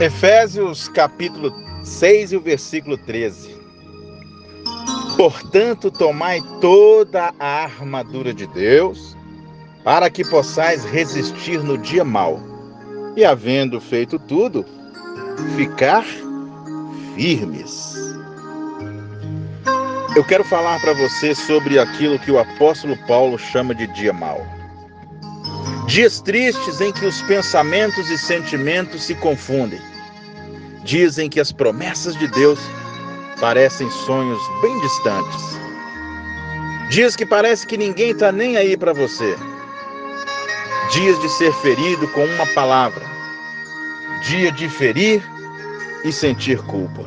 Efésios capítulo 6 e o versículo 13. Portanto, tomai toda a armadura de Deus, para que possais resistir no dia mau, e havendo feito tudo, ficar firmes. Eu quero falar para você sobre aquilo que o apóstolo Paulo chama de dia mau. Dias tristes em que os pensamentos e sentimentos se confundem. Dizem que as promessas de Deus parecem sonhos bem distantes. Dias que parece que ninguém está nem aí para você. Dias de ser ferido com uma palavra. Dia de ferir e sentir culpa.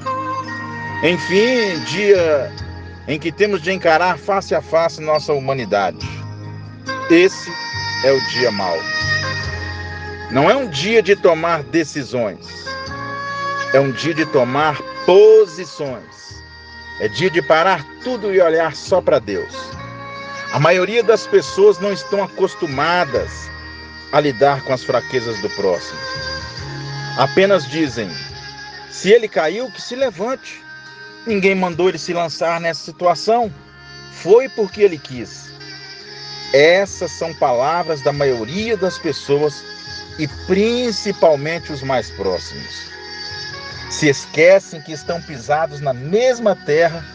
Enfim, dia em que temos de encarar face a face nossa humanidade. Esse é o dia mau. Não é um dia de tomar decisões, é um dia de tomar posições. É dia de parar tudo e olhar só para Deus. A maioria das pessoas não estão acostumadas a lidar com as fraquezas do próximo. Apenas dizem: se ele caiu, que se levante. Ninguém mandou ele se lançar nessa situação. Foi porque ele quis. Essas são palavras da maioria das pessoas e principalmente os mais próximos. Se esquecem que estão pisados na mesma terra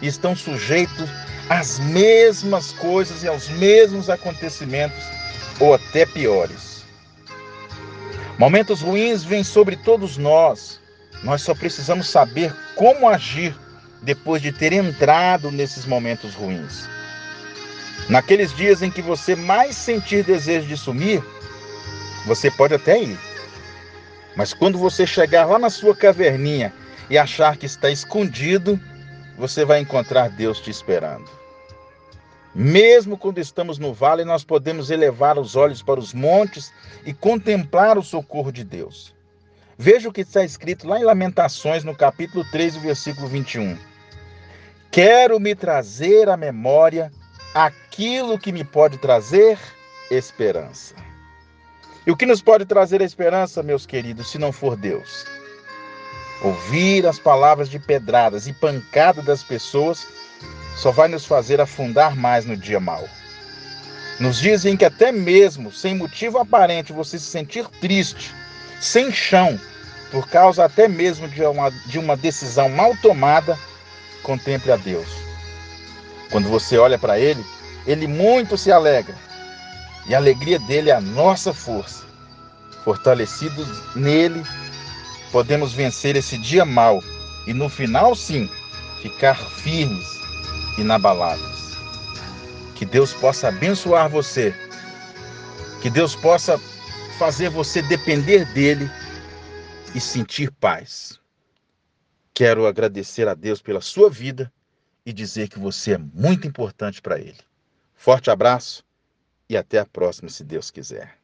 e estão sujeitos às mesmas coisas e aos mesmos acontecimentos, ou até piores. Momentos ruins vêm sobre todos nós nós só precisamos saber como agir depois de ter entrado nesses momentos ruins. Naqueles dias em que você mais sentir desejo de sumir, você pode até ir. Mas quando você chegar lá na sua caverninha e achar que está escondido, você vai encontrar Deus te esperando. Mesmo quando estamos no vale, nós podemos elevar os olhos para os montes e contemplar o socorro de Deus. Veja o que está escrito lá em Lamentações, no capítulo 3, versículo 21. Quero me trazer à memória aquilo que me pode trazer esperança. E o que nos pode trazer esperança, meus queridos, se não for Deus? Ouvir as palavras de pedradas e pancada das pessoas só vai nos fazer afundar mais no dia mau. Nos dizem que até mesmo sem motivo aparente você se sentir triste sem chão, por causa até mesmo de uma, de uma decisão mal tomada, contemple a Deus. Quando você olha para Ele, Ele muito se alegra. E a alegria dele é a nossa força. Fortalecidos nele, podemos vencer esse dia mal e no final, sim, ficar firmes, inabaláveis. Que Deus possa abençoar você. Que Deus possa fazer você depender dele e sentir paz. Quero agradecer a Deus pela sua vida e dizer que você é muito importante para ele. Forte abraço e até a próxima, se Deus quiser.